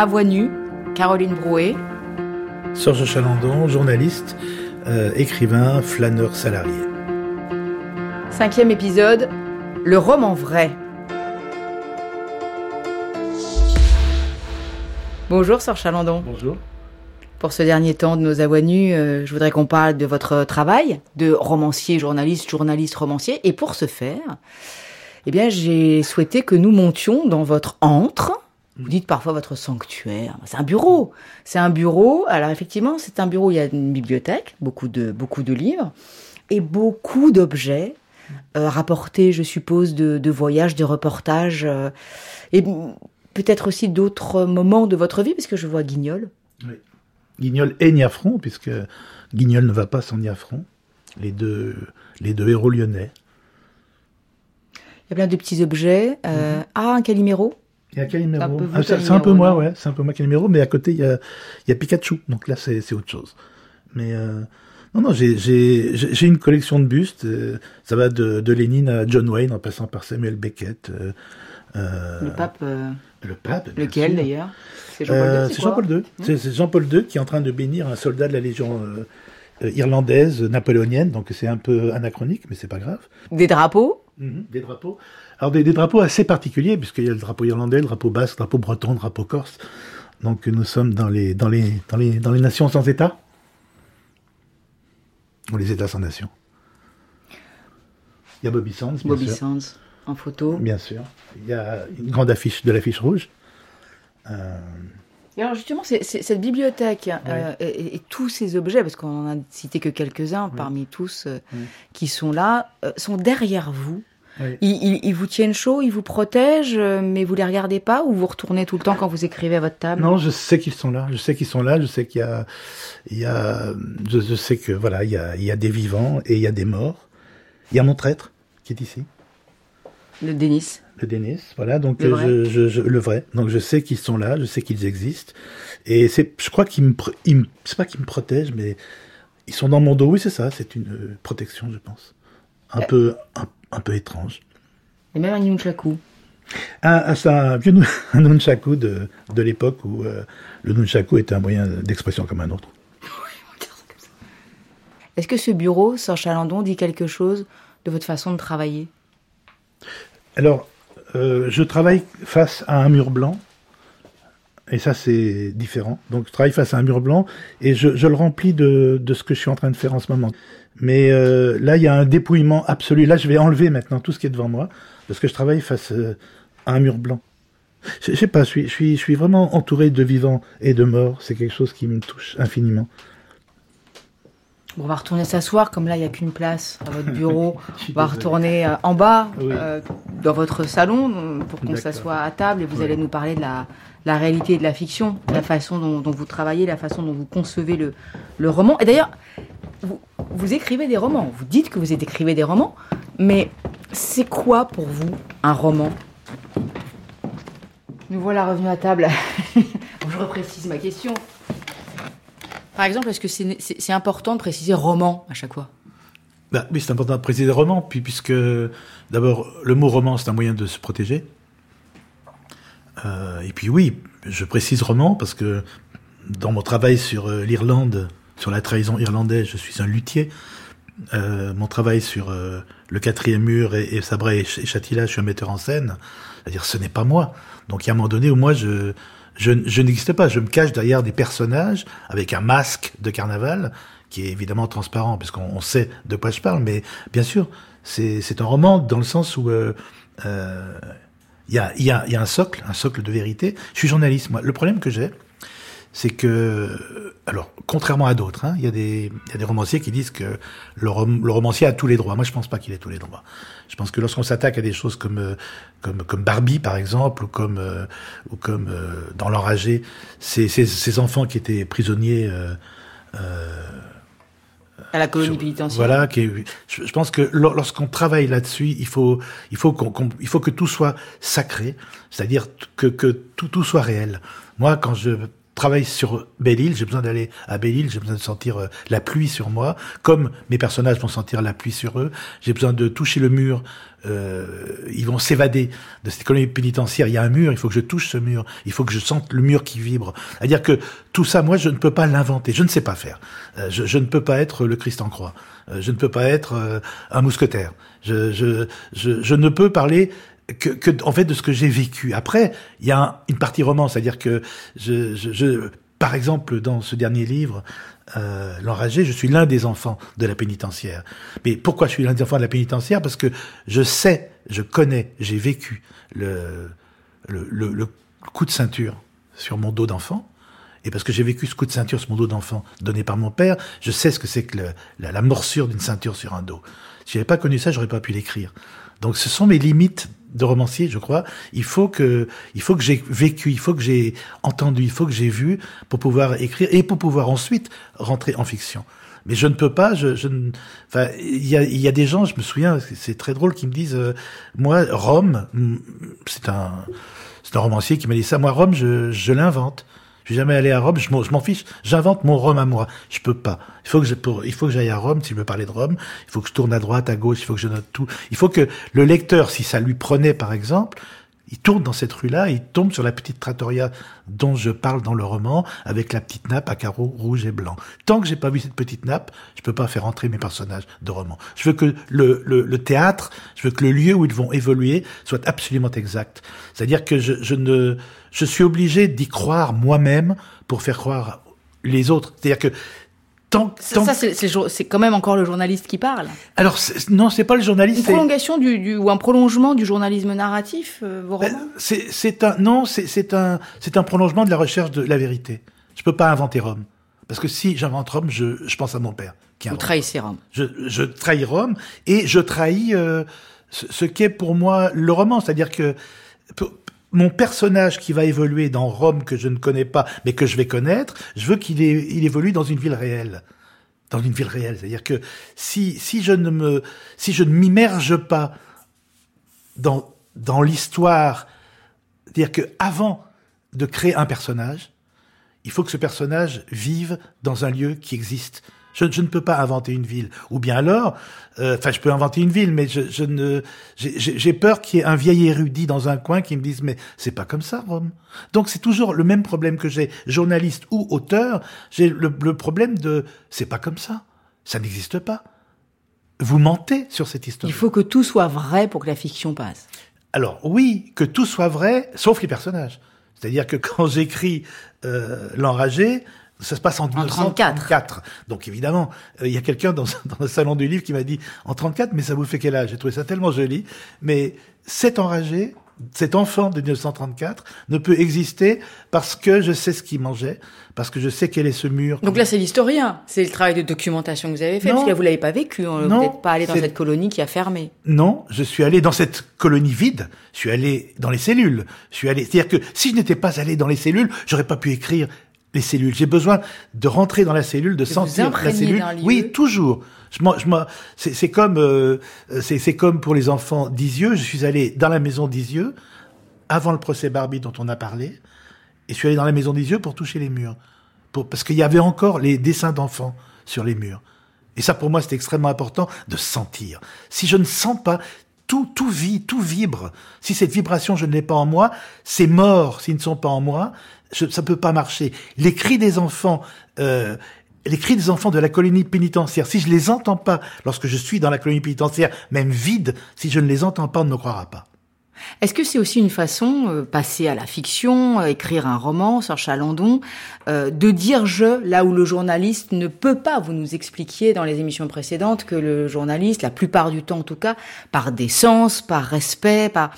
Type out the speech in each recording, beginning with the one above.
À voix nue, Caroline Brouet. Serge Chalandon, journaliste, euh, écrivain, flâneur salarié. Cinquième épisode, le roman vrai. Bonjour Serge Chalandon. Bonjour. Pour ce dernier temps de nos avoies nues, euh, je voudrais qu'on parle de votre travail de romancier, journaliste, journaliste, romancier. Et pour ce faire, eh bien, j'ai souhaité que nous montions dans votre antre. Vous dites parfois votre sanctuaire. C'est un bureau. C'est un bureau. Alors effectivement, c'est un bureau. où Il y a une bibliothèque, beaucoup de beaucoup de livres et beaucoup d'objets euh, rapportés, je suppose, de, de voyages, de reportages euh, et peut-être aussi d'autres moments de votre vie, parce que je vois Guignol. Oui. Guignol et Niafron, puisque Guignol ne va pas sans Niafron. Les deux, les deux héros lyonnais. Il y a plein de petits objets. Euh, Ah, un Calimero. Il y a Calimero. C'est un peu vous, Ah, c'est un peu moi, ouais. C'est un peu moi Calimero, mais à côté, il y a, il y a Pikachu. Donc là, c'est autre chose. Mais euh, non, non, j'ai- une collection de bustes. euh, ça va de, de Lénine à John Wayne, en passant par Samuel Beckett. euh, Le pape. le pape. lequel d'ailleurs? C'est Jean-Paul II. C'est- Jean-Paul II qui est en train de bénir un soldat de la Légion irlandaise, napoléonienne, donc c'est un peu anachronique, mais c'est pas grave. Des drapeaux? Mhm, Des drapeaux. Alors des, des drapeaux assez particuliers, puisqu'il y a le drapeau irlandais, le drapeau basque, le drapeau breton, le drapeau corse. Donc nous sommes dans les, dans les, dans les, dans les nations sans État. Ou les États sans nation. Il y a Bobby Sands, bien Bobby sûr. Sands en photo. Bien sûr. Il y a une grande affiche de l'affiche rouge. Euh, Et alors justement, cette bibliothèque euh, et, tous ces objets, parce qu'on en a cité que quelques-uns parmi tous euh, Oui. qui sont là, euh, sont derrière vous. Oui. Ils, ils- ils vous tiennent chaud, ils vous protègent, euh, mais vous les regardez pas ou vous retournez tout le temps quand vous écrivez à votre table? Non, je sais qu'ils sont là. Je sais qu'ils sont là. Je sais qu'il y a, il y a, je, je sais que voilà, il y a, il y a des vivants et il y a des morts. Il y a mon traître qui est ici, Le Denis. le Denis. Voilà, donc Le euh, vrai. je, je, je- le vrai. Donc je sais qu'ils sont là. Je sais qu'ils existent. Et c'est, je crois qu'ils me, ils me, c'est pas qu'ils me protègent, mais ils sont dans mon dos. Oui, c'est ça. C'est une euh, protection, je pense. Un peu, un, un peu étrange. Et même un nunchaku. Un, un, c'est un vieux nu- un nunchaku de, de l'époque où euh, le nunchaku était un moyen d'expression comme un autre. Est-ce que ce bureau, Serge Chalandon, dit quelque chose de votre façon de travailler? Alors, euh, je travaille face à un mur blanc, et ça c'est différent. Donc, je travaille face à un mur blanc, et je, le remplis de, de ce que je suis en train de faire en ce moment. Mais euh, là, il y a un dépouillement absolu. Là, je vais enlever maintenant tout ce qui est devant moi, parce que je travaille face euh, à un mur blanc. Je, je sais pas, je suis, je, suis, je suis vraiment entouré de vivants et de morts. C'est quelque chose qui me touche infiniment. Bon, on va retourner s'asseoir, comme là, il n'y a qu'une place à votre bureau. on va retourner euh, en bas, Oui. euh, dans votre salon, euh, pour qu'on s'assoie à table et vous Oui. allez nous parler de la, la réalité et de la fiction, la façon dont, dont vous travaillez, la façon dont vous concevez le, le roman. Et d'ailleurs, vous, vous écrivez des romans, vous dites que vous écrivez des romans, mais c'est quoi pour vous un roman? Nous voilà revenus à table. je reprécise ma question. Par exemple, est-ce que c'est important de préciser roman à chaque fois? Bah, oui, c'est important de préciser roman, puis puisque d'abord le mot roman c'est un moyen de se protéger. Euh, et puis oui, je précise roman parce que dans mon travail sur euh, l'Irlande, sur la trahison irlandaise, je suis un luthier. Euh, mon travail sur le quatrième mur et, et Sabra et, Ch- et Chatila, je suis un metteur en scène. C'est-à-dire, ce n'est pas moi. Donc, il y a un moment donné où moi, je, je, je n'existe pas. Je me cache derrière des personnages avec un masque de carnaval qui est évidemment transparent puisqu'on on sait de quoi je parle. Mais bien sûr, c'est un roman dans le sens où euh, euh, il y, a, y, a, il y a un socle, un socle de vérité. Je suis journaliste, moi. Le problème que j'ai, c'est que, alors, contrairement à d'autres, hein, il y, a des- il y a des romanciers qui disent que le, rom- le romancier a tous les droits. Moi, je pense pas qu'il ait tous les droits. Je pense que lorsqu'on s'attaque à des choses comme, euh, comme, comme Barbie, par exemple, ou comme, euh, ou comme euh, dans L'Enragé, ces, ces, ces enfants qui étaient prisonniers euh, À la colonie pénitentiaire. Voilà, qui est- je, je pense que lor- lorsqu'on travaille là-dessus, il faut, il faut qu'on, qu'on- il faut que tout soit sacré, c'est-à-dire que, que tout, tout soit réel. Moi, quand je travaille sur Belle-Île, j'ai besoin d'aller à Belle-Île, j'ai besoin de sentir euh, la pluie sur moi, comme mes personnages vont sentir la pluie sur eux. J'ai besoin de toucher le mur. Euh, ils vont s'évader de cette colonie pénitentiaire. Il y a un mur, il faut que je touche ce mur. Il faut que je sente le mur qui vibre. C'est-à-dire que tout ça, moi, je ne peux pas l'inventer. Je ne sais pas faire. Euh, je, je, ne peux pas être le Christ en croix. Euh, je ne peux pas être un mousquetaire. Je, je, je, je ne peux parler que, en fait de ce que j'ai vécu. Après, il y a une partie roman, c'est-à-dire que je, je, je, par exemple, dans ce dernier livre, euh, L'enragé, je suis l'un des enfants de la pénitentiaire. Mais pourquoi je suis l'un des enfants de la pénitentiaire? Parce que je sais, je connais, j'ai vécu le, le, le, coup de ceinture sur mon dos d'enfant. Et parce que j'ai vécu ce coup de ceinture sur mon dos d'enfant donné par mon père, je sais ce que c'est que la, la, morsure d'une ceinture sur un dos. Si j'avais pas connu ça, j'aurais pas pu l'écrire. Donc ce sont mes limites de romancier, je crois. Il faut que, il faut que j'ai vécu, il faut que j'ai entendu, il faut que j'ai vu pour pouvoir écrire et pour pouvoir ensuite rentrer en fiction. Mais je ne peux pas. Je, je enfin, il y a, y a des gens, je me souviens, c'est très drôle, qui me disent, euh, moi, Rome, c'est un, c'est un romancier qui m'a dit ça. Moi, Rome, je, je l'invente. Suis jamais allé à Rome, je m'en fiche, j'invente mon Rome à moi. Je peux pas. Il faut que je, il faut que j'aille à Rome, si je veux parler de Rome, il faut que je tourne à droite, à gauche, il faut que je note tout. Il faut que le lecteur, si ça lui prenait par exemple, il tourne dans cette rue-là, il tombe sur la petite trattoria dont je parle dans le roman, avec la petite nappe à carreaux rouge et blanc. Tant que j'ai pas vu cette petite nappe, je peux pas faire entrer mes personnages de roman. Je veux que le, le, théâtre, je veux que le lieu où ils vont évoluer soit absolument exact. C'est-à-dire que je, je ne, je suis obligé d'y croire moi-même pour faire croire les autres. C'est-à-dire que Tant, tant... Ça, c'est quand même encore le journaliste qui parle. Alors non, c'est pas le journaliste. Une prolongation du, du, ou un prolongement du journalisme narratif, euh, vos. Ben, c'est un non, c'est un c'est un prolongement de la recherche de la vérité. Je peux pas inventer Rome parce que si j'invente Rome, je, je pense à mon père. Qui Vous trahissez Rome. Je, je trahis Rome et je trahis euh, ce, ce qu'est pour moi le roman, c'est-à-dire que mon personnage qui va évoluer dans Rome que je ne connais pas, mais que je vais connaître, je veux qu'il il évolue dans une ville réelle. Dans une ville réelle. C'est-à-dire que si, si je ne me, si je ne m'immerge pas dans, dans l'histoire, c'est-à-dire que avant de créer un personnage, il faut que ce personnage vive dans un lieu qui existe. Je, je, ne peux pas inventer une ville. Ou bien alors, euh, enfin, je peux inventer une ville, mais je, je ne, j'ai peur qu'il y ait un vieil érudit dans un coin qui me dise mais c'est pas comme ça Rome. Donc c'est toujours le même problème que j'ai, journaliste ou auteur. J'ai le, le problème de c'est pas comme ça, ça n'existe pas. Vous mentez sur cette histoire. Il faut que tout soit vrai pour que la fiction passe. Alors oui, que tout soit vrai, sauf les personnages. C'est-à-dire que quand j'écris euh, l'enragé, ça se passe en 1934. Donc évidemment, euh, il y a quelqu'un dans, dans, le salon du livre qui m'a dit en 34, mais ça vous fait quel âge? J'ai trouvé ça tellement joli. Mais cet enragé, cet enfant de 1934 ne peut exister parce que je sais ce qu'il mangeait, parce que je sais quel est ce mur. Donc là, c'est l'historien, c'est le travail de documentation que vous avez fait, non, parce que là, vous l'avez pas vécu, hein. vous n'êtes pas allé dans cette colonie qui a fermé. Non, je suis allé dans cette colonie vide, je suis allé dans les cellules, je suis allé, c'est-à-dire que si je n'étais pas allé dans les cellules, j'aurais pas pu écrire les cellules. J'ai besoin de rentrer dans la cellule, de, sentir la cellule. Oui, toujours. Je, je, c'est comme, euh, c'est comme pour les enfants d'Isieux. Je suis allé dans la maison d'Isieux avant le procès Barbie dont on a parlé, et je suis allé dans la maison d'Isieux pour toucher les murs, pour, parce qu'il y avait encore les dessins d'enfants sur les murs. Et ça, pour moi, c'est extrêmement important de sentir. Si je ne sens pas, tout, tout vit, tout vibre. Si cette vibration, je ne l'ai pas en moi, c'est mort s'ils ne sont pas en moi je, ça peut pas marcher. Les cris des enfants, euh, les cris des enfants de la colonie pénitentiaire, si je les entends pas lorsque je suis dans la colonie pénitentiaire, même vide, si je ne les entends pas, on ne me croira pas. Est-ce que c'est aussi une façon, euh, passer à la fiction, euh, écrire un roman, sur Chalandon, euh, de dire je, là où le journaliste ne peut pas, vous nous expliquiez dans les émissions précédentes que le journaliste, la plupart du temps en tout cas, par décence, par respect, par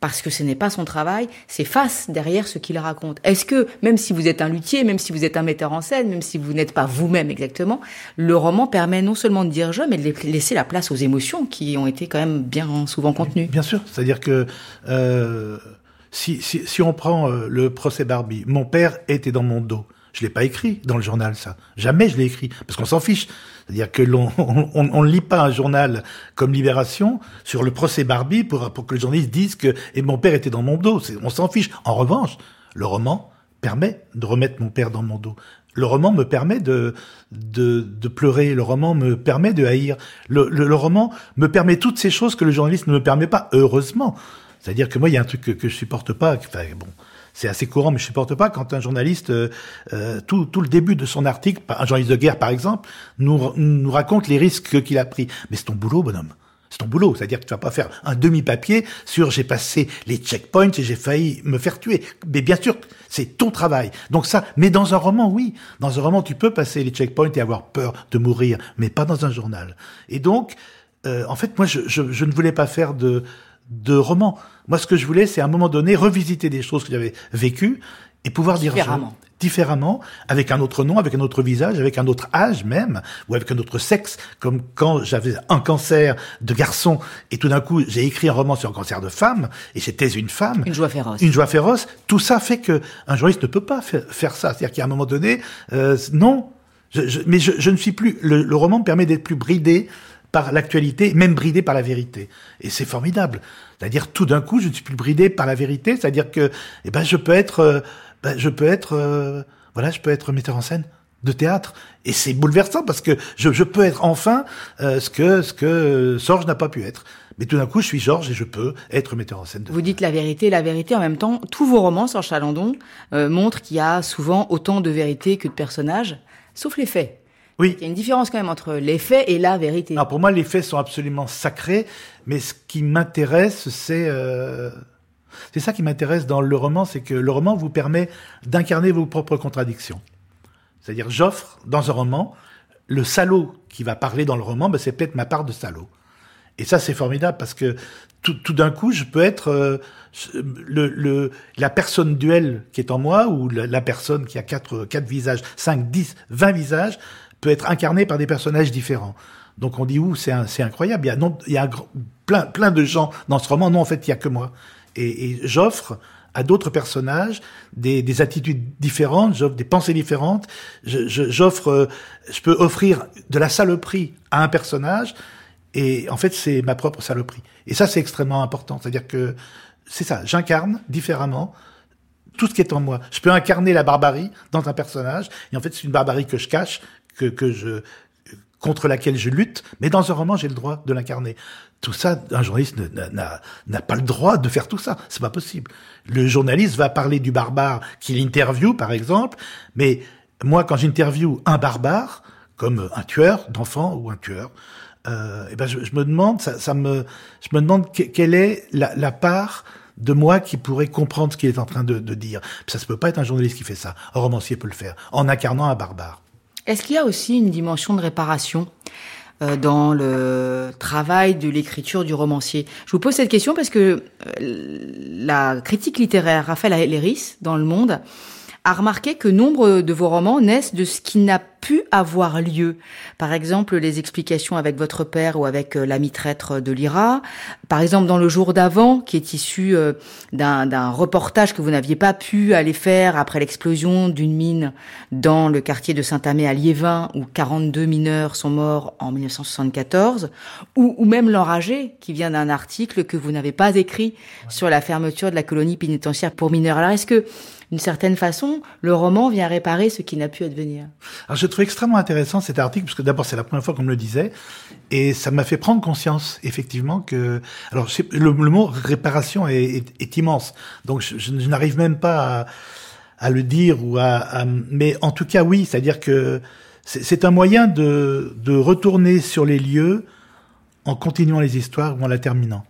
parce que ce n'est pas son travail, s'efface derrière ce qu'il raconte. Est-ce que, même si vous êtes un luthier, même si vous êtes un metteur en scène, même si vous n'êtes pas vous-même exactement, le roman permet non seulement de dire je, mais de laisser la place aux émotions qui ont été quand même bien souvent contenues? Bien sûr, c'est-à-dire que euh, si, si, si, on prend euh, le procès Barbie, mon père était dans mon dos. Je l'ai pas écrit dans le journal, ça. Jamais je l'ai écrit, parce qu'on s'en fiche. C'est-à-dire que l'on on, on, lit pas un journal comme Libération sur le procès Barbie pour, pour que le journaliste dise que et mon père était dans mon dos. On s'en fiche. En revanche, le roman permet de remettre mon père dans mon dos. Le roman me permet de, de, de pleurer, le roman me permet de haïr, le, le, roman me permet toutes ces choses que le journaliste ne me permet pas, heureusement. C'est-à-dire que moi, il y a un truc que, que je supporte pas, enfin bon, c'est assez courant, mais je supporte pas quand un journaliste, euh, euh, tout, tout le début de son article, un journaliste de guerre par exemple, nous, nous raconte les risques qu'il a pris. Mais c'est ton boulot, bonhomme. C'est ton boulot, c'est-à-dire que tu vas pas faire un demi-papier sur j'ai passé les checkpoints et j'ai failli me faire tuer. Mais bien sûr, c'est ton travail. Donc ça, mais dans un roman, oui. Dans un roman, tu peux passer les checkpoints et avoir peur de mourir, mais pas dans un journal. Et donc, euh, en fait, moi, je, je, je, ne voulais pas faire de, de roman. Moi, ce que je voulais, c'est à un moment donné revisiter des choses que j'avais vécues et pouvoir dire différemment, avec un autre nom, avec un autre visage, avec un autre âge même, ou avec un autre sexe, comme quand j'avais un cancer de garçon, et tout d'un coup j'ai écrit un roman sur un cancer de femme, et j'étais une femme. Une joie féroce. Une joie féroce. Tout ça fait que un journaliste ne peut pas faire, ça. C'est-à-dire qu'à un moment donné, euh, non. Je, mais je, je, ne suis plus. Le, le roman me permet d'être plus bridé par l'actualité, même bridé par la vérité. Et c'est formidable. C'est-à-dire tout d'un coup, je ne suis plus bridé par la vérité. C'est-à-dire que, eh ben, je peux être euh, ben, je peux être, euh, voilà, je peux être metteur en scène de théâtre. Et c'est bouleversant parce que je, je peux être enfin euh, ce que ce que Sorge n'a pas pu être. Mais tout d'un coup, je suis Georges et je peux être metteur en scène. De Vous dites la vérité, la vérité en même temps. Tous vos romans, Sorge Chalandon, euh, montrent qu'il y a souvent autant de vérité que de personnages, sauf les faits. Oui. Il y a une différence quand même entre les faits et la vérité. Alors pour moi, les faits sont absolument sacrés, mais ce qui m'intéresse, c'est euh, c'est ça qui m'intéresse dans le roman, c'est que le roman vous permet d'incarner vos propres contradictions. C'est-à-dire, j'offre dans un roman le salaud qui va parler dans le roman, ben, c'est peut-être ma part de salaud. Et ça, c'est formidable parce que tout, tout d'un coup, je peux être euh, le, le, la personne duel qui est en moi ou la, personne qui a quatre, quatre visages, cinq, dix, vingt visages peut être incarnée par des personnages différents. Donc on dit, ouh, c'est incroyable. Il y a, non, il y a plein, plein de gens dans ce roman. Non, en fait, il y a que moi et, et j'offre à d'autres personnages des, des, attitudes différentes, j'offre des pensées différentes, j'offre, je, je, peux offrir de la saloperie à un personnage, et en fait c'est ma propre saloperie. Et ça c'est extrêmement important, c'est-à-dire que c'est ça, j'incarne différemment tout ce qui est en moi. Je peux incarner la barbarie dans un personnage, et en fait c'est une barbarie que je cache, que, je contre laquelle je lutte, mais dans un roman, j'ai le droit de l'incarner. Tout ça, un journaliste n'a pas le droit de faire tout ça. C'est pas possible. Le journaliste va parler du barbare qu'il interviewe, par exemple, mais moi, quand j'interviewe un barbare, comme un tueur d'enfants ou un tueur, euh, eh ben je, me demande, ça, me, je me demande quelle est la, la, part de moi qui pourrait comprendre ce qu'il est en train de, de dire. Ça ne peut pas être un journaliste qui fait ça. Un romancier peut le faire en incarnant un barbare. Est-ce qu'il y a aussi une dimension de réparation euh, dans le travail de l'écriture du romancier? Je vous pose cette question parce que euh, la critique littéraire Raphaël Léris dans Le Monde a remarqué que nombre de vos romans naissent de ce qui n'a pu avoir lieu. Par exemple, les explications avec votre père ou avec euh, l'ami traître de l'IRA. Par exemple, dans Le jour d'avant, qui est issu euh, d'un reportage que vous n'aviez pas pu aller faire après l'explosion d'une mine dans le quartier de Saint-Amé à Liévin, où 42 mineurs sont morts en 1974. Ou, ou même L'Enragé, qui vient d'un article que vous n'avez pas écrit sur la fermeture de la colonie pénitentiaire pour mineurs. Alors, est-ce que d'une certaine façon, le roman vient réparer ce qui n'a pu advenir. Alors, je trouve extrêmement intéressant cet article, parce que d'abord, c'est la première fois qu'on me le disait, et ça m'a fait prendre conscience, effectivement, que... Alors, le, mot réparation est, immense, donc je, n'arrive même pas à, le dire, ou à, mais en tout cas, oui, c'est-à-dire que c'est un moyen de retourner sur les lieux en continuant les histoires ou en la terminant.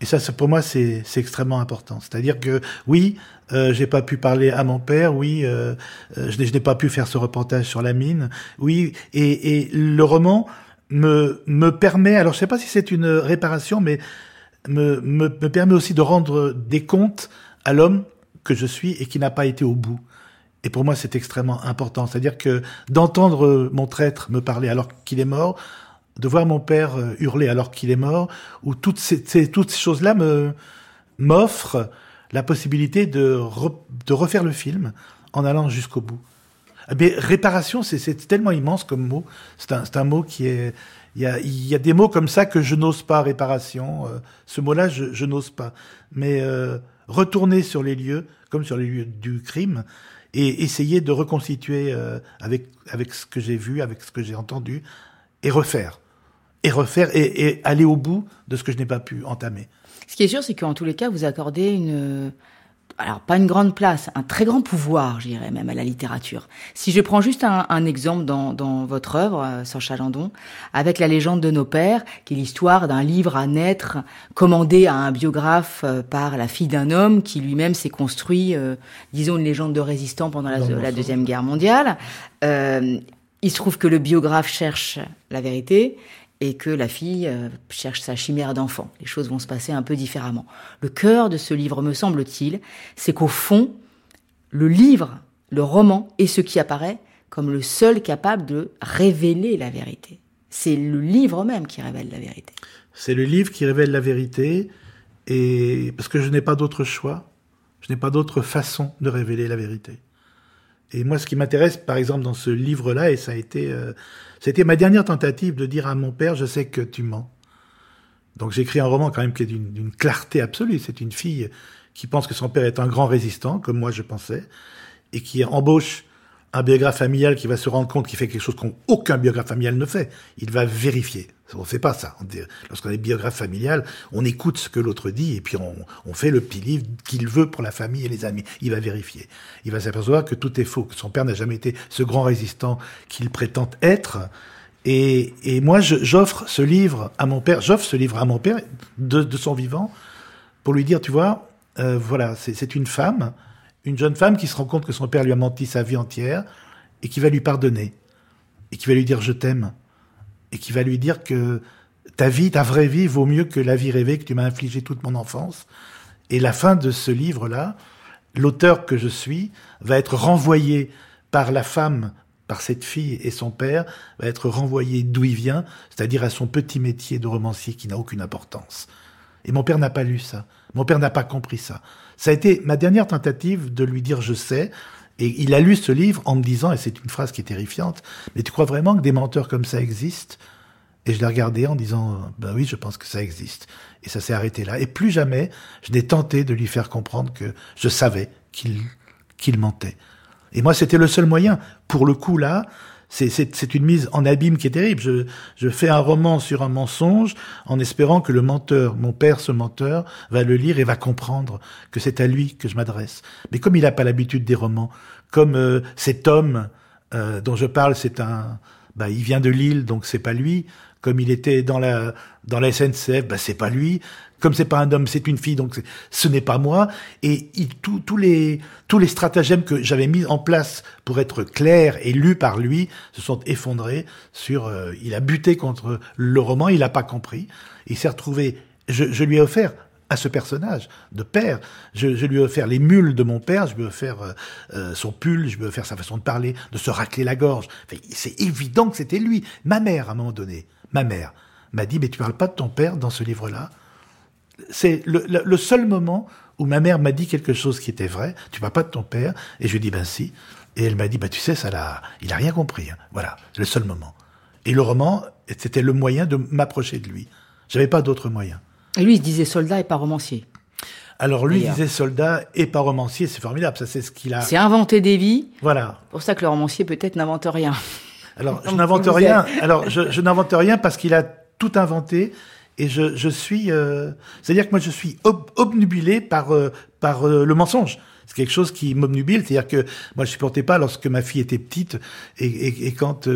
Et ça, pour moi, c'est extrêmement important. C'est-à-dire que oui, euh, j'ai pas pu parler à mon père, oui, euh, euh je n'ai pas pu faire ce reportage sur la mine, oui, et, et le roman me me permet, alors je sais pas si c'est une réparation, mais me, me, me permet aussi de rendre des comptes à l'homme que je suis et qui n'a pas été au bout. Et pour moi, c'est extrêmement important. C'est-à-dire que d'entendre mon traître me parler alors qu'il est mort, de voir mon père euh, hurler alors qu'il est mort, ou toutes ces, toutes ces choses-là me m'offrent la possibilité de, de refaire le film en allant jusqu'au bout. Mais réparation, c'est tellement immense comme mot. C'est un, un, mot qui est. Il y, a, y a des mots comme ça que je n'ose pas, réparation. Euh, ce mot-là, je, je n'ose pas. Mais euh, retourner sur les lieux, comme sur les lieux du crime, et essayer de reconstituer euh, avec avec ce que j'ai vu, avec ce que j'ai entendu, et refaire, et refaire, et, et aller au bout de ce que je n'ai pas pu entamer. Ce qui est sûr, c'est qu'en tous les cas, vous accordez une alors pas une grande place, un très grand pouvoir, je dirais même à la littérature. Si je prends juste un, un exemple dans, dans, votre œuvre, euh, sans Chalandon, avec la légende de nos pères, qui est l'histoire d'un livre à naître commandé à un biographe euh, par la fille d'un homme qui lui-même s'est construit, euh, disons, une légende de résistant pendant la, la deuxième guerre mondiale. Il se trouve que le biographe cherche la vérité et que la fille euh, cherche sa chimère d'enfant. Les choses vont se passer un peu différemment. Le cœur de ce livre, me semble-t-il, c'est qu'au fond, le livre, le roman, est ce qui apparaît comme le seul capable de révéler la vérité. C'est le livre même qui révèle la vérité. C'est le livre qui révèle la vérité, et parce que je n'ai pas d'autre choix, je n'ai pas d'autre façon de révéler la vérité. Et moi, ce qui m'intéresse, par exemple, dans ce livre-là, et ça a été, euh, c'était ma dernière tentative de dire à mon père, je sais que tu mens. Donc j'écris un roman quand même qui est d'une clarté absolue. C'est une fille qui pense que son père est un grand résistant, comme moi je pensais, et qui embauche un biographe familial qui va se rendre compte qu'il fait quelque chose qu'aucun biographe familial ne fait. Il va vérifier. On ne fait pas ça. Lorsqu'on est biographe familial, on écoute ce que l'autre dit et puis on, fait le petit livre qu'il veut pour la famille et les amis. Il va vérifier. Il va s'apercevoir que tout est faux, que son père n'a jamais été ce grand résistant qu'il prétend être. Et, et moi, j'offre ce livre à mon père, j'offre ce livre à mon père de, de, son vivant pour lui dire, tu vois, euh, voilà, c'est une femme une jeune femme qui se rend compte que son père lui a menti sa vie entière et qui va lui pardonner et qui va lui dire je t'aime et qui va lui dire que ta vie, ta vraie vie vaut mieux que la vie rêvée que tu m'as infligée toute mon enfance. Et la fin de ce livre-là, l'auteur que je suis va être renvoyé par la femme, par cette fille et son père, va être renvoyé d'où il vient, c'est-à-dire à son petit métier de romancier qui n'a aucune importance. Et mon père n'a pas lu ça. Mon père n'a pas compris ça. Ça a été ma dernière tentative de lui dire je sais. Et il a lu ce livre en me disant, et c'est une phrase qui est terrifiante, mais tu crois vraiment que des menteurs comme ça existent? Et je l'ai regardé en disant, ben oui, je pense que ça existe. Et ça s'est arrêté là. Et plus jamais, je n'ai tenté de lui faire comprendre que je savais qu'il qu'il mentait. Et moi, c'était le seul moyen. Pour le coup, là, c'est une mise en abîme qui est terrible. Je, je, fais un roman sur un mensonge en espérant que le menteur, mon père, ce menteur, va le lire et va comprendre que c'est à lui que je m'adresse. Mais comme il n'a pas l'habitude des romans, comme euh, cet homme euh, dont je parle, c'est un, bah, il vient de Lille, donc c'est pas lui. Comme il était dans la dans la SNCF, bah, c'est pas lui comme c'est pas un homme, c'est une fille, donc ce n'est pas moi. Et tous les tous les stratagèmes que j'avais mis en place pour être clair et lu par lui se sont effondrés sur. Euh, il a buté contre le roman, il n'a pas compris. Il s'est retrouvé. Je, je, lui ai offert à ce personnage de père. Je, lui ai offert les mules de mon père, je lui ai offert euh, euh son pull, je lui ai offert sa façon de parler, de se racler la gorge. Enfin, c'est évident que c'était lui. Ma mère, à un moment donné, ma mère m'a dit, mais tu parles pas de ton père dans ce livre-là c'est le, seul moment où ma mère m'a dit quelque chose qui était vrai. Tu vas pas de ton père Et je lui ai dit ben si. Et elle m'a dit bah tu sais ça il a rien compris. Hein. Voilà, le seul moment. Et le roman, c'était le moyen de m'approcher de lui. J'avais pas d'autre moyen. Et lui, il disait soldat et pas romancier. Alors lui il disait soldat et pas romancier, c'est formidable, ça c'est ce qu'il a. C'est inventer des vies. Voilà. Pour ça que le romancier peut-être n'invente rien. Alors je n'invente rien. Alors je, je n'invente rien parce qu'il a tout inventé et je, je suis, euh, c'est-à-dire que moi je suis ob obnubilé par euh, par euh, le mensonge. C'est quelque chose qui m'obnubile, c'est-à-dire que moi je supportais pas lorsque ma fille était petite et, et, et quand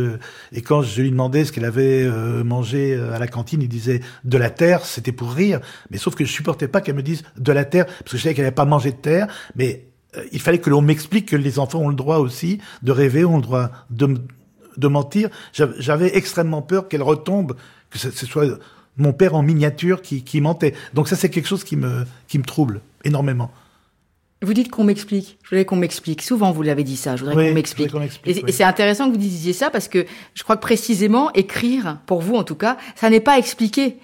et quand je lui demandais ce qu'elle avait mangé à la cantine, il disait de la terre, c'était pour rire, mais sauf que je supportais pas qu'elle me dise de la terre parce que je savais qu'elle n'avait pas mangé de terre, mais il fallait que l'on m'explique que les enfants ont le droit aussi de rêver, ont le droit de de mentir. J'avais extrêmement peur qu'elle retombe, que ce soit mon père en miniature qui, qui mentait. Donc ça, c'est quelque chose qui me, qui me trouble énormément. Vous dites qu'on m'explique. Je voudrais qu'on m'explique. Souvent, vous l'avez dit ça. Je voudrais qu'on m'explique. et, c'est intéressant que vous disiez ça parce que je crois que précisément, écrire, pour vous en tout cas, ça n'est pas expliqué.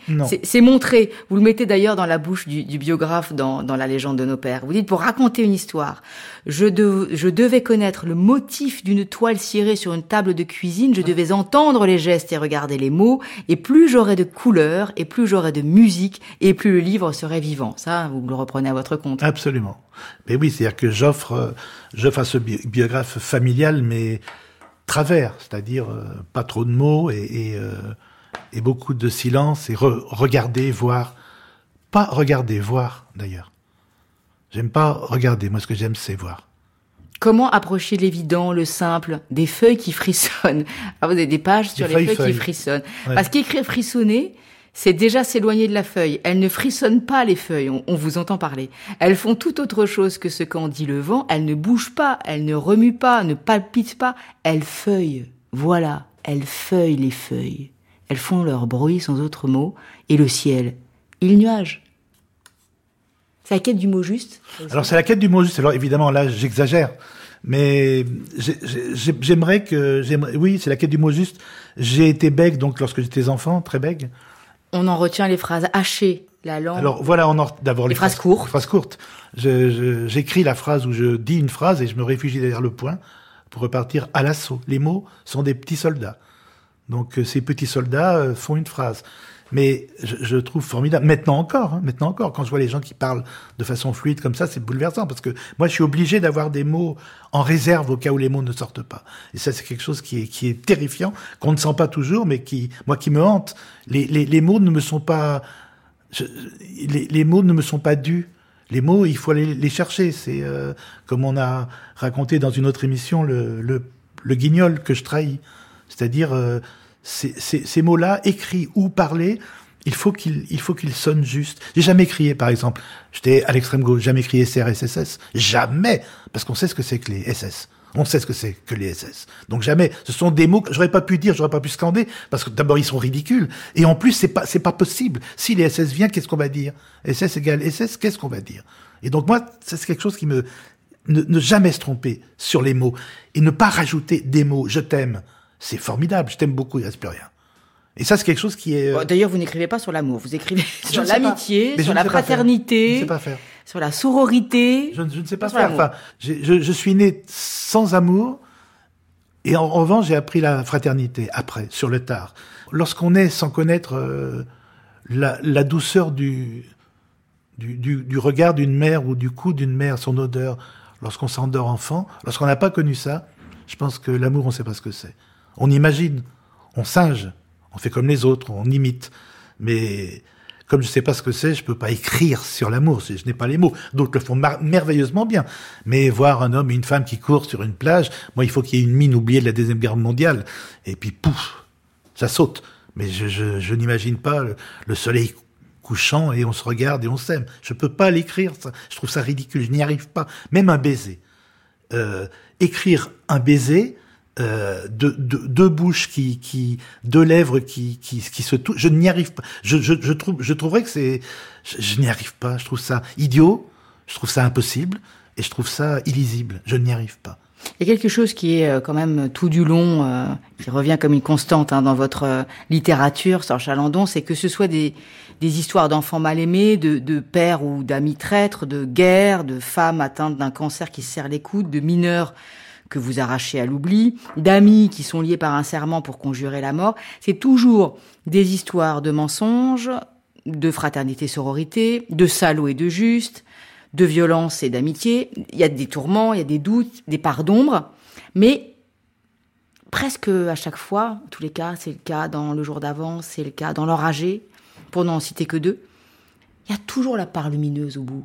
C'est montré. Vous le mettez d'ailleurs dans la bouche du, du biographe dans, dans, La légende de nos pères. Vous dites, pour raconter une histoire, je, je devais connaître le motif d'une toile cirée sur une table de cuisine, je devais entendre les gestes et regarder les mots, et plus j'aurais de couleurs, et plus j'aurais de musique, et plus le livre serait vivant. Ça, vous le reprenez à votre compte. Absolument. Mais oui, c'est-à-dire que j'offre, euh, j'offre à ce biographe familial, mais travers, c'est-à-dire euh, pas trop de mots et, et, euh, et beaucoup de silence et regarder, voir. Pas regarder, voir d'ailleurs. J'aime pas regarder, moi ce que j'aime c'est voir. Comment approcher l'évident, le simple, des feuilles qui frissonnent? Ah, Vous avez des pages sur les feuilles, qui frissonnent. Parce qu'écrire frissonner, c'est déjà s'éloigner de la feuille. Elles ne frissonnent pas les feuilles, on, vous entend parler. Elles font tout autre chose que ce qu'en dit le vent. Elles ne bougent pas, elles ne remuent pas, ne palpitent pas. Elles feuillent. Voilà, elles feuillent les feuilles. Elles font leur bruit sans autre mot. Et le ciel, il nuage. C'est la quête du mot juste? Alors c'est la quête du mot juste. Alors évidemment là j'exagère. Mais j'aimerais que, oui, c'est la quête du mot juste. J'ai été bègue, donc lorsque j'étais enfant, très bègue. On en retient les phrases hachées, la langue. Alors voilà, on d'abord les, phrases, courtes. Les phrases courtes. J'écris la phrase où je dis une phrase et je me réfugie derrière le point pour repartir à l'assaut. Les mots sont des petits soldats. Donc euh, ces petits soldats euh, font une phrase mais je, je, trouve formidable. Maintenant encore, hein, maintenant encore, quand je vois les gens qui parlent de façon fluide comme ça, c'est bouleversant parce que moi, je suis obligé d'avoir des mots en réserve au cas où les mots ne sortent pas. Et ça, c'est quelque chose qui est, qui est terrifiant, qu'on ne sent pas toujours, mais qui, moi, qui me hante. Les, les, les mots ne me sont pas, les, les, mots ne me sont pas dus. Les mots, il faut aller les chercher. C'est euh, comme on a raconté dans une autre émission le, le, le guignol que je trahis. C'est-à-dire, euh, ces, mots-là, écrits ou parlés, il faut qu'ils il faut qu'ils sonnent juste. J'ai jamais crié, par exemple, j'étais à l'extrême gauche, jamais crié SRSSS, jamais, parce qu'on sait ce que c'est que les SS. On sait ce que c'est que les SS. Donc jamais. Ce sont des mots que j'aurais pas pu dire, j'aurais pas pu scander, parce que d'abord ils sont ridicules, et en plus c'est pas c'est pas possible. Si les SS viennent, qu'est-ce qu'on va dire? SS égale SS, qu'est-ce qu'on va dire? Et donc moi, c'est quelque chose qui me ne, ne jamais se tromper sur les mots et ne pas rajouter des mots. Je t'aime. C'est formidable, je t'aime beaucoup, il reste plus rien. Et ça, c'est quelque chose qui est. Euh, d'ailleurs, vous n'écrivez pas sur l'amour, vous écrivez sur l'amitié, sur la fraternité, je ne sais pas faire. sur la sororité. Je, ne sais pas faire. Enfin, je, je, suis né sans amour, et en, revanche, j'ai appris la fraternité après, sur le tard. Lorsqu'on est sans connaître euh, la, la, douceur du, du, du, du regard d'une mère ou du cou d'une mère, son odeur, lorsqu'on s'endort enfant, lorsqu'on n'a pas connu ça, je pense que l'amour, on ne sait pas ce que c'est. On imagine, on singe, on fait comme les autres, on imite. Mais comme je ne sais pas ce que c'est, je peux pas écrire sur l'amour, je n'ai pas les mots. D'autres le font merveilleusement bien. Mais voir un homme et une femme qui courent sur une plage, moi, il faut qu'il y ait une mine oubliée de la Deuxième Guerre mondiale. Et puis, pouf, ça saute. Mais je, n'imagine pas le, soleil couchant et on se regarde et on s'aime. Je peux pas l'écrire, je trouve ça ridicule, je n'y arrive pas. Même un baiser. Euh, écrire un baiser, euh, deux, bouches qui, qui, deux lèvres qui, qui, qui se touchent. Je n'y arrive pas. Je, je, je trouve, je trouverais que c'est, je, n'y arrive pas. Je trouve ça idiot. Je trouve ça impossible et je trouve ça illisible. Je n'y arrive pas. Il y a quelque chose qui est euh, quand même tout du long, euh, qui revient comme une constante hein, dans votre euh, littérature, Serge Chalandon, c'est que ce soit des, des histoires d'enfants mal aimés, de, de pères ou d'amis traîtres, de guerres, de femmes atteintes d'un cancer qui se les coudes, de mineurs que vous arrachez à l'oubli, d'amis qui sont liés par un serment pour conjurer la mort. C'est toujours des histoires de mensonges, de fraternité sororité, de salauds et de justes, de violence et d'amitié. Il y a des tourments, il y a des doutes, des parts d'ombre, mais presque à chaque fois, en tous les cas, c'est le cas dans le jour d'avant, c'est le cas dans l'oragé, pour n'en citer que deux, il y a toujours la part lumineuse au bout.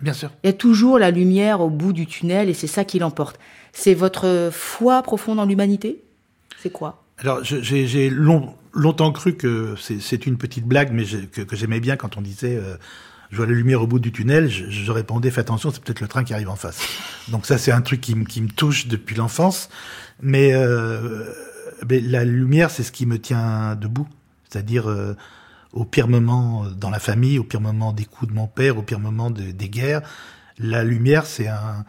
Bien sûr. Il y a toujours la lumière au bout du tunnel et c'est ça qui l'emporte. C'est votre foi profonde en l'humanité? C'est quoi? Alors, j'ai longtemps cru que c'est une petite blague, mais que, j'aimais bien quand on disait euh, je vois la lumière au bout du tunnel, je, répondais fais attention, c'est peut-être le train qui arrive en face. Donc ça, c'est un truc qui, me touche depuis l'enfance. Mais, euh, la lumière, c'est ce qui me tient debout. C'est-à-dire, euh, au pire moment dans la famille, au pire moment des coups de mon père, au pire moment des guerres, la lumière, c'est un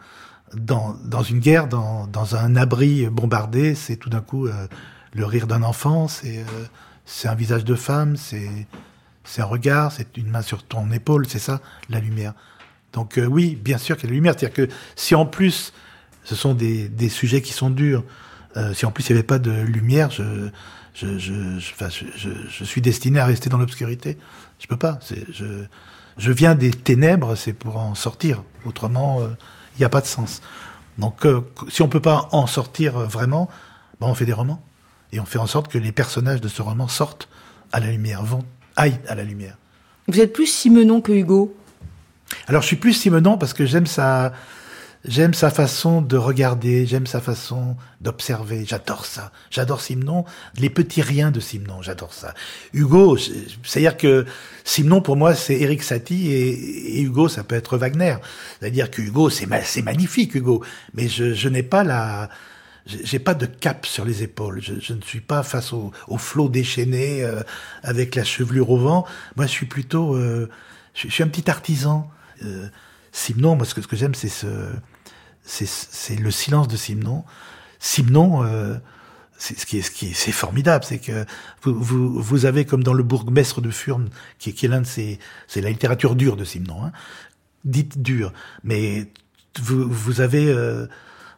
dans, dans une guerre, dans, dans un abri bombardé, c'est tout d'un coup euh, le rire d'un enfant, c'est euh, un visage de femme, c'est un regard, c'est une main sur ton épaule, c'est ça la lumière. Donc euh, oui, bien sûr qu'il y a la lumière. C'est-à-dire que si en plus ce sont des, des sujets qui sont durs, si en plus il n'y avait pas de lumière, je je, je, je, je, je, suis destiné à rester dans l'obscurité. Je peux pas. Je, Je viens des ténèbres, c'est pour en sortir. Autrement, il n'y a pas de sens. Donc, si on peut pas en sortir vraiment, ben, on fait des romans. Et on fait en sorte que les personnages de ce roman sortent à la lumière, vont, aillent à la lumière. Vous êtes plus Simenon que Hugo? Alors, je suis plus Simenon parce que j'aime sa, J'aime sa façon de regarder, j'aime sa façon d'observer. J'adore ça. J'adore Simon. Les petits riens de Simon, j'adore ça. Hugo, c'est-à-dire que Simon, pour moi, c'est Eric Satie et, Hugo, ça peut être Wagner. C'est-à-dire que Hugo, c'est magnifique, Hugo. Mais je, n'ai pas la... J'ai pas de cap sur les épaules. Je, je ne suis pas face au, au flot déchaîné euh, avec la chevelure au vent. Moi, je suis plutôt... Euh, je, suis un petit artisan. Euh, Simon, moi, ce que, ce que j'aime, c'est ce c'est le silence de Simon. Simon, euh, c'est ce qui est, ce qui est, c'est formidable, c'est que vous, vous, vous, avez comme dans le bourgmestre de Furne, qui, qui est l'un de ces, c'est la littérature dure de Simon, hein, dite dure, mais vous, vous avez, euh,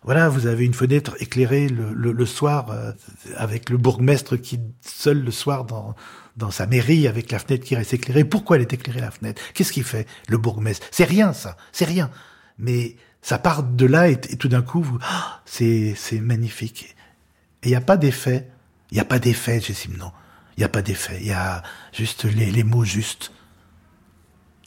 voilà, vous avez une fenêtre éclairée le, le, le soir euh, avec le bourgmestre qui seul le soir dans dans sa mairie avec la fenêtre qui reste éclairée. Pourquoi elle est éclairée la fenêtre? Qu'est-ce qu'il fait le bourgmestre? C'est rien ça, c'est rien. Mais ça part de là et, tout d'un coup, vous, ah, c'est, c'est magnifique. Et il n'y a pas d'effet. Il n'y a pas d'effet chez Simon. Il n'y a pas d'effet. Il y a juste les, les mots justes.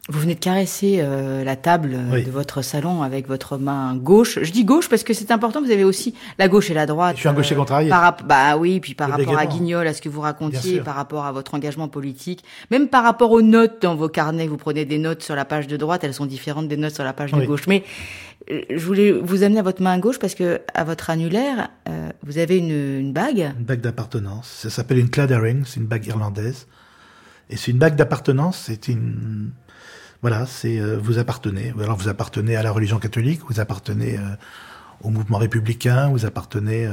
Vous venez de caresser euh, la table euh, de votre salon avec votre main gauche. Je dis gauche parce que c'est important. Vous avez aussi la gauche et la droite. Je suis un gaucher euh, contrarié. Par, bah oui, puis par rapport à Guignol, à ce que vous racontiez, par rapport à votre engagement politique, même par rapport aux notes dans vos carnets. Vous prenez des notes sur la page de droite, elles sont différentes des notes sur la page de gauche. Mais je voulais vous amener à votre main gauche parce que à votre annulaire, vous avez une, une bague. Une bague d'appartenance. Ça s'appelle une claddering, c'est une bague irlandaise. Et c'est une bague d'appartenance. C'est une voilà, c'est euh, vous appartenez. Alors vous appartenez à la religion catholique, vous appartenez euh, au mouvement républicain, vous appartenez euh,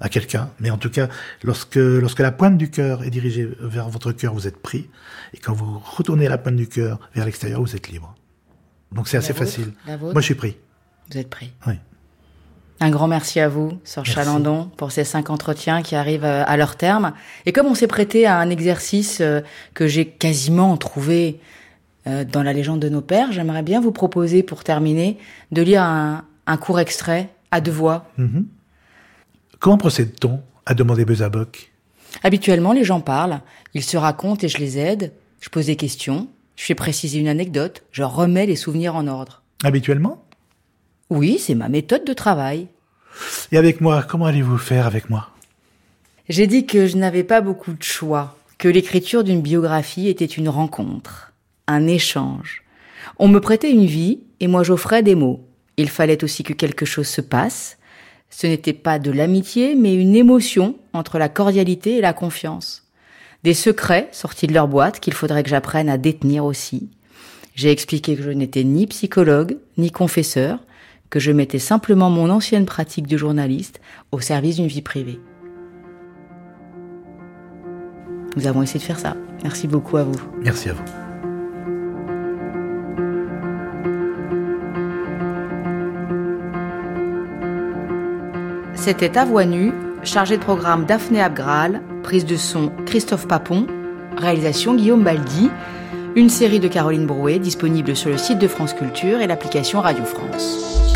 à quelqu'un. Mais en tout cas, lorsque lorsque la pointe du cœur est dirigée vers votre cœur, vous êtes pris. Et quand vous retournez la pointe du cœur vers l'extérieur, vous êtes libre. Donc c'est assez facile. Moi, je suis pris. Vous êtes pris. Oui. Un grand merci à vous, Sœur Chalandon, pour ces cinq entretiens qui arrivent à leur terme. Et comme on s'est prêté à un exercice que j'ai quasiment trouvé euh, dans la légende de nos pères, j'aimerais bien vous proposer, pour terminer, de lire un, court extrait à deux voix. Mhm. Comment procède-t-on à demander Bezaboc Habituellement, les gens parlent, ils se racontent et je les aide, je pose des questions, je fais préciser une anecdote, je remets les souvenirs en ordre. Habituellement? Oui, c'est ma méthode de travail. Et avec moi, comment allez-vous faire avec moi? J'ai dit que je n'avais pas beaucoup de choix, que l'écriture d'une biographie était une rencontre un échange. On me prêtait une vie et moi j'offrais des mots. Il fallait aussi que quelque chose se passe. Ce n'était pas de l'amitié, mais une émotion entre la cordialité et la confiance. Des secrets sortis de leur boîte qu'il faudrait que j'apprenne à détenir aussi. J'ai expliqué que je n'étais ni psychologue, ni confesseur, que je mettais simplement mon ancienne pratique de journaliste au service d'une vie privée. Nous avons essayé de faire ça. Merci beaucoup à vous. Merci à vous. C'était à nue, chargé de programme Daphné Abgral, prise de son Christophe Papon, réalisation Guillaume Baldi, une série de Caroline Brouet disponible sur le site de France Culture et l'application Radio France.